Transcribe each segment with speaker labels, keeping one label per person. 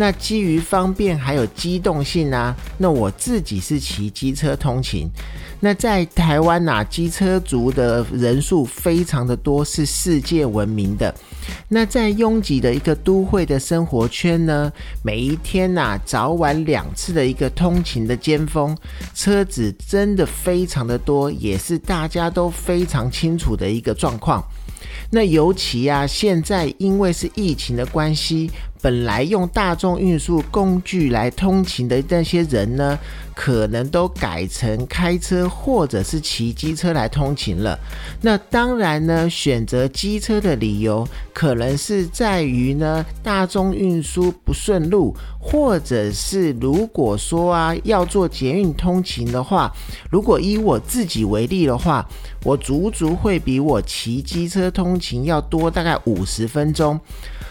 Speaker 1: 那基于方便还有机动性啊，那我自己是骑机车通勤。那在台湾呐，机车族的人数非常的多，是世界闻名的。那在拥挤的一个都会的生活圈呢，每一天呐，早晚两次的一个通勤的尖峰，车子真的非常的多，也是大家都非常清楚的一个状况。那尤其啊，现在因为是疫情的关系。本来用大众运输工具来通勤的那些人呢，可能都改成开车或者是骑机车来通勤了。那当然呢，选择机车的理由可能是在于呢，大众运输不顺路，或者是如果说啊要做捷运通勤的话，如果以我自己为例的话，我足足会比我骑机车通勤要多大概五十分钟。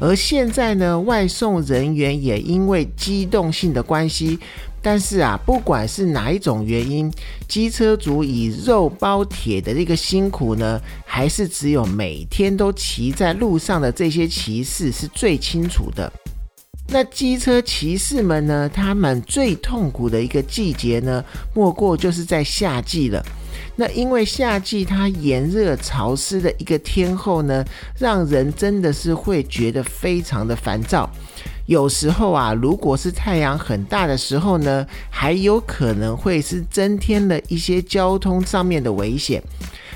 Speaker 1: 而现在呢，外送人员也因为机动性的关系，但是啊，不管是哪一种原因，机车族以肉包铁的这个辛苦呢，还是只有每天都骑在路上的这些骑士是最清楚的。那机车骑士们呢，他们最痛苦的一个季节呢，莫过就是在夏季了。那因为夏季它炎热潮湿的一个天候呢，让人真的是会觉得非常的烦躁。有时候啊，如果是太阳很大的时候呢，还有可能会是增添了一些交通上面的危险。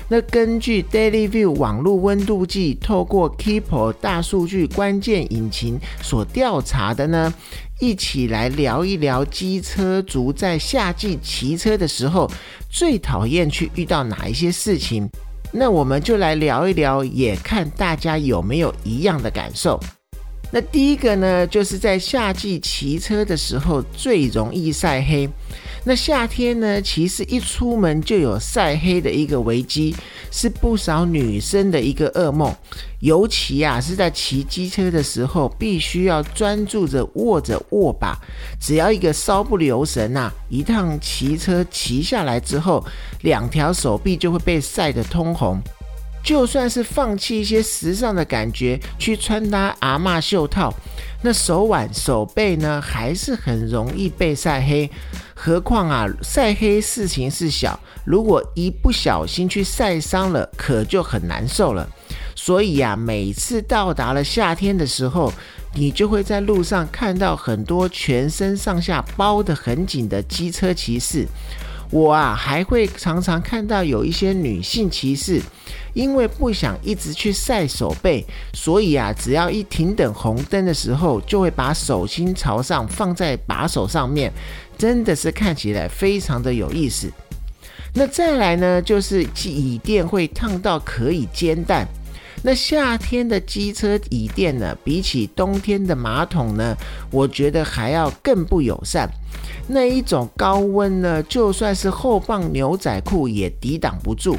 Speaker 1: 那根据 Daily View 网络温度计透过 Keeper 大数据关键引擎所调查的呢。一起来聊一聊机车族在夏季骑车的时候最讨厌去遇到哪一些事情。那我们就来聊一聊，也看大家有没有一样的感受。那第一个呢，就是在夏季骑车的时候最容易晒黑。那夏天呢，其实一出门就有晒黑的一个危机，是不少女生的一个噩梦。尤其啊，是在骑机车的时候，必须要专注着握着握把，只要一个稍不留神呐，一趟骑车骑下来之后，两条手臂就会被晒得通红。就算是放弃一些时尚的感觉，去穿搭阿嬷袖套，那手腕、手背呢，还是很容易被晒黑。何况啊，晒黑事情是小，如果一不小心去晒伤了，可就很难受了。所以啊，每次到达了夏天的时候，你就会在路上看到很多全身上下包得很紧的机车骑士。我啊，还会常常看到有一些女性骑士。因为不想一直去晒手背，所以啊，只要一停等红灯的时候，就会把手心朝上放在把手上面，真的是看起来非常的有意思。那再来呢，就是椅垫会烫到可以煎蛋。那夏天的机车椅垫呢，比起冬天的马桶呢，我觉得还要更不友善。那一种高温呢，就算是厚棒牛仔裤也抵挡不住。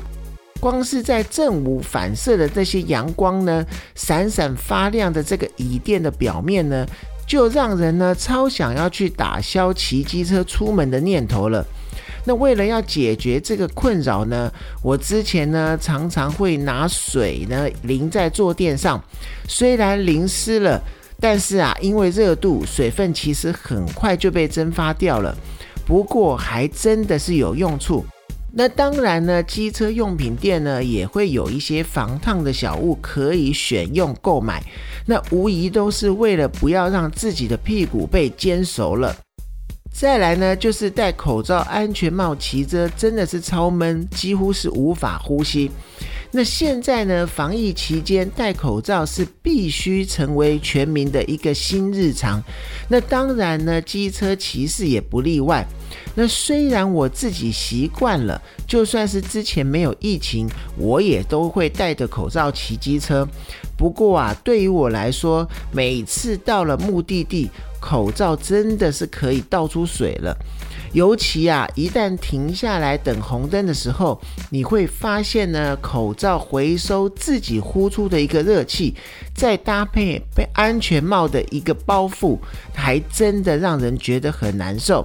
Speaker 1: 光是在正午反射的这些阳光呢，闪闪发亮的这个椅垫的表面呢，就让人呢超想要去打消骑机车出门的念头了。那为了要解决这个困扰呢，我之前呢常常会拿水呢淋在坐垫上，虽然淋湿了，但是啊，因为热度，水分其实很快就被蒸发掉了。不过还真的是有用处。那当然呢，机车用品店呢也会有一些防烫的小物可以选用购买，那无疑都是为了不要让自己的屁股被煎熟了。再来呢，就是戴口罩、安全帽骑车真的是超闷，几乎是无法呼吸。那现在呢，防疫期间戴口罩是必须成为全民的一个新日常。那当然呢，机车骑士也不例外。那虽然我自己习惯了，就算是之前没有疫情，我也都会戴着口罩骑机车。不过啊，对于我来说，每次到了目的地，口罩真的是可以倒出水了。尤其啊，一旦停下来等红灯的时候，你会发现呢，口罩回收自己呼出的一个热气，再搭配被安全帽的一个包覆，还真的让人觉得很难受。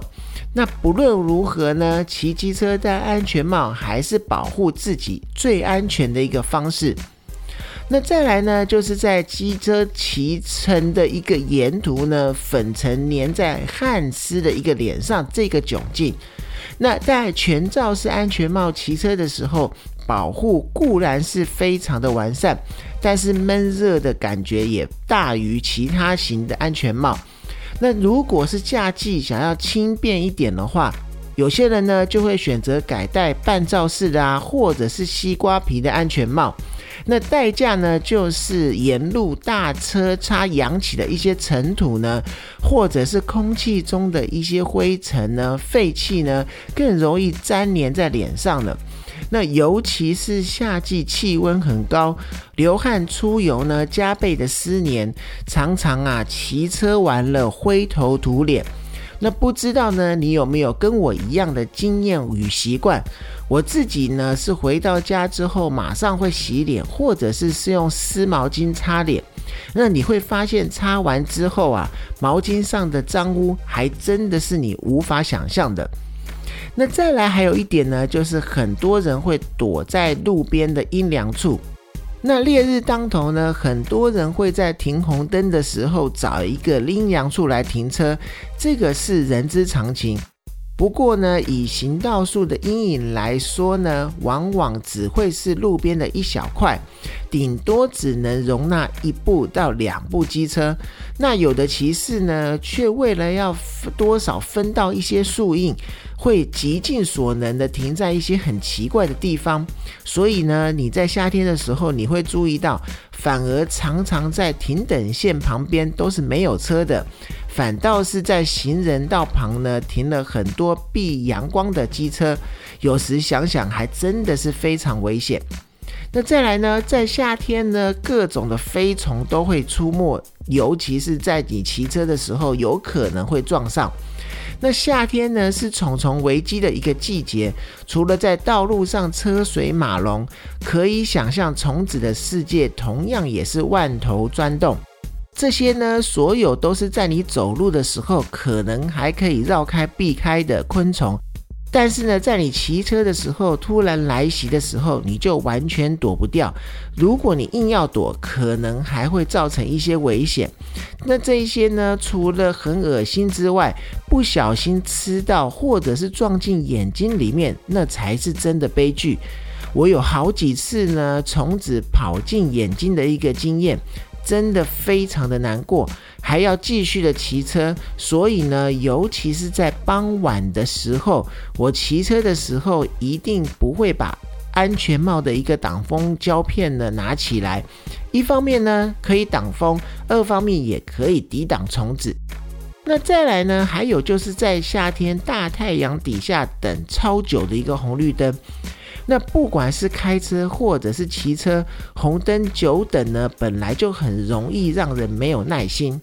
Speaker 1: 那不论如何呢，骑机车戴安全帽还是保护自己最安全的一个方式。那再来呢，就是在机车骑乘的一个沿途呢，粉尘粘在汗湿的一个脸上，这个窘境。那戴全罩式安全帽骑车的时候，保护固然是非常的完善，但是闷热的感觉也大于其他型的安全帽。那如果是夏季想要轻便一点的话，有些人呢就会选择改戴半罩式的啊，或者是西瓜皮的安全帽。那代价呢，就是沿路大车擦扬起的一些尘土呢，或者是空气中的一些灰尘呢、废气呢，更容易粘连在脸上了。那尤其是夏季气温很高，流汗出油呢，加倍的湿黏，常常啊骑车完了灰头土脸。那不知道呢，你有没有跟我一样的经验与习惯？我自己呢是回到家之后马上会洗脸，或者是是用湿毛巾擦脸。那你会发现擦完之后啊，毛巾上的脏污还真的是你无法想象的。那再来还有一点呢，就是很多人会躲在路边的阴凉处。那烈日当头呢，很多人会在停红灯的时候找一个阴凉处来停车，这个是人之常情。不过呢，以行道树的阴影来说呢，往往只会是路边的一小块，顶多只能容纳一部到两部机车。那有的骑士呢，却为了要多少分到一些树荫。会极尽所能的停在一些很奇怪的地方，所以呢，你在夏天的时候，你会注意到，反而常常在停等线旁边都是没有车的，反倒是在行人道旁呢停了很多避阳光的机车，有时想想还真的是非常危险。那再来呢，在夏天呢，各种的飞虫都会出没，尤其是在你骑车的时候，有可能会撞上。那夏天呢是虫虫危机的一个季节，除了在道路上车水马龙，可以想象虫子的世界同样也是万头钻洞。这些呢，所有都是在你走路的时候可能还可以绕开避开的昆虫。但是呢，在你骑车的时候突然来袭的时候，你就完全躲不掉。如果你硬要躲，可能还会造成一些危险。那这一些呢，除了很恶心之外，不小心吃到或者是撞进眼睛里面，那才是真的悲剧。我有好几次呢，虫子跑进眼睛的一个经验。真的非常的难过，还要继续的骑车，所以呢，尤其是在傍晚的时候，我骑车的时候一定不会把安全帽的一个挡风胶片呢拿起来。一方面呢可以挡风，二方面也可以抵挡虫子。那再来呢，还有就是在夏天大太阳底下等超久的一个红绿灯。那不管是开车或者是骑车，红灯久等呢，本来就很容易让人没有耐心。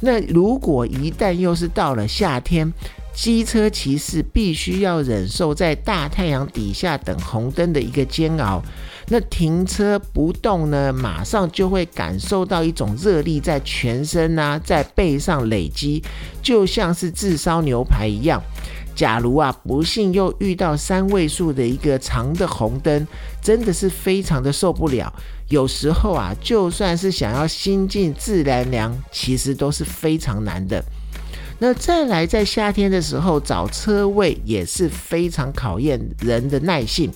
Speaker 1: 那如果一旦又是到了夏天，机车骑士必须要忍受在大太阳底下等红灯的一个煎熬。那停车不动呢，马上就会感受到一种热力在全身啊，在背上累积，就像是炙烧牛排一样。假如啊，不幸又遇到三位数的一个长的红灯，真的是非常的受不了。有时候啊，就算是想要心静自然凉，其实都是非常难的。那再来，在夏天的时候找车位也是非常考验人的耐性。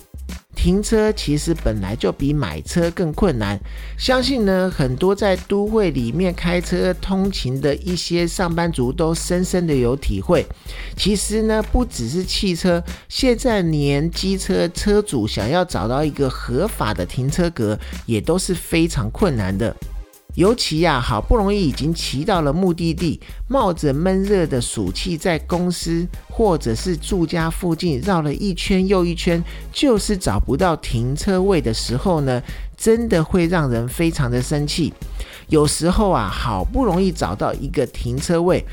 Speaker 1: 停车其实本来就比买车更困难，相信呢很多在都会里面开车通勤的一些上班族都深深的有体会。其实呢不只是汽车，现在连机车车主想要找到一个合法的停车格，也都是非常困难的。尤其呀，好不容易已经骑到了目的地，冒着闷热的暑气，在公司或者是住家附近绕了一圈又一圈，就是找不到停车位的时候呢，真的会让人非常的生气。有时候啊，好不容易找到一个停车位。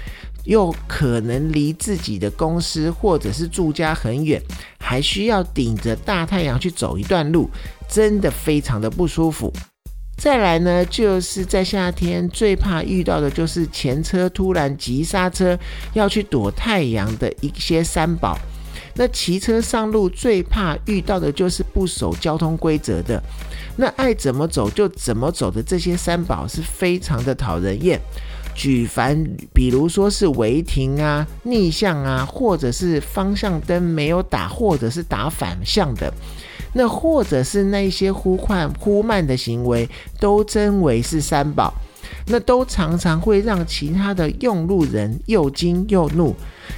Speaker 1: 又可能离自己的公司或者是住家很远，还需要顶着大太阳去走一段路，真的非常的不舒服。再来呢，就是在夏天最怕遇到的就是前车突然急刹车，要去躲太阳的一些三宝。那骑车上路最怕遇到的就是不守交通规则的，那爱怎么走就怎么走的这些三宝是非常的讨人厌。举凡比如说是违停啊、逆向啊，或者是方向灯没有打，或者是打反向的。那或者是那些忽快忽慢的行为，都真为是三宝，那都常常会让其他的用路人又惊又怒。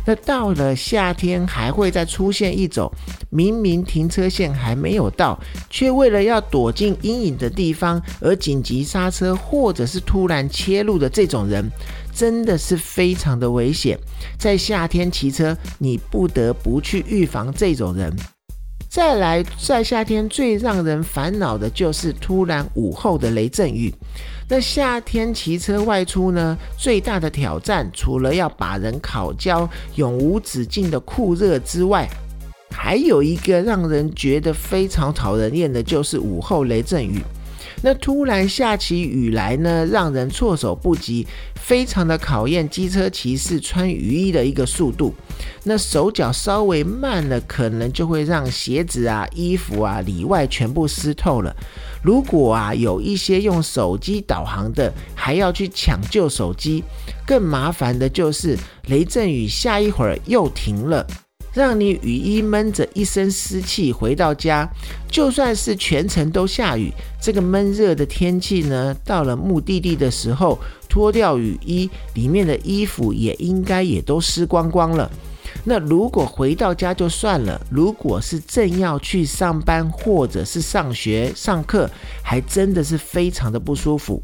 Speaker 1: 那到了夏天，还会再出现一种明明停车线还没有到，却为了要躲进阴影的地方而紧急刹车，或者是突然切入的这种人，真的是非常的危险。在夏天骑车，你不得不去预防这种人。再来，在夏天最让人烦恼的就是突然午后的雷阵雨。那夏天骑车外出呢，最大的挑战除了要把人烤焦、永无止境的酷热之外，还有一个让人觉得非常讨人厌的，就是午后雷阵雨。那突然下起雨来呢，让人措手不及，非常的考验机车骑士穿雨衣的一个速度。那手脚稍微慢了，可能就会让鞋子啊、衣服啊里外全部湿透了。如果啊有一些用手机导航的，还要去抢救手机，更麻烦的就是雷阵雨下一会儿又停了。让你雨衣闷着一身湿气回到家，就算是全程都下雨，这个闷热的天气呢，到了目的地的时候，脱掉雨衣，里面的衣服也应该也都湿光光了。那如果回到家就算了，如果是正要去上班或者是上学上课，还真的是非常的不舒服。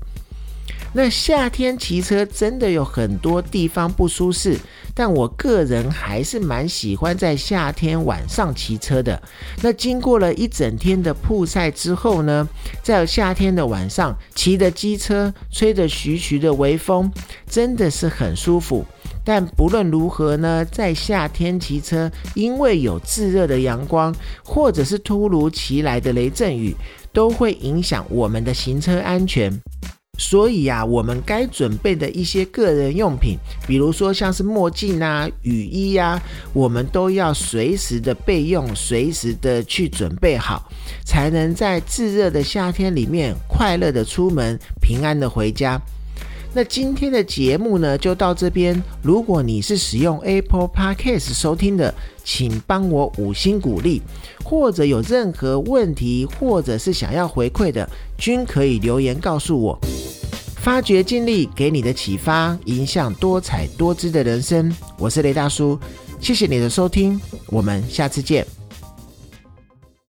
Speaker 1: 那夏天骑车真的有很多地方不舒适，但我个人还是蛮喜欢在夏天晚上骑车的。那经过了一整天的曝晒之后呢，在夏天的晚上骑的机车，吹着徐徐的微风，真的是很舒服。但不论如何呢，在夏天骑车，因为有炙热的阳光，或者是突如其来的雷阵雨，都会影响我们的行车安全。所以呀，我们该准备的一些个人用品，比如说像是墨镜啊、雨衣呀，我们都要随时的备用，随时的去准备好，才能在炙热的夏天里面快乐的出门，平安的回家。那今天的节目呢，就到这边。如果你是使用 Apple Podcast 收听的，请帮我五星鼓励，或者有任何问题，或者是想要回馈的，均可以留言告诉我。发掘经历给你的启发，影响多彩多姿的人生。我是雷大叔，谢谢你的收听，我们下次见。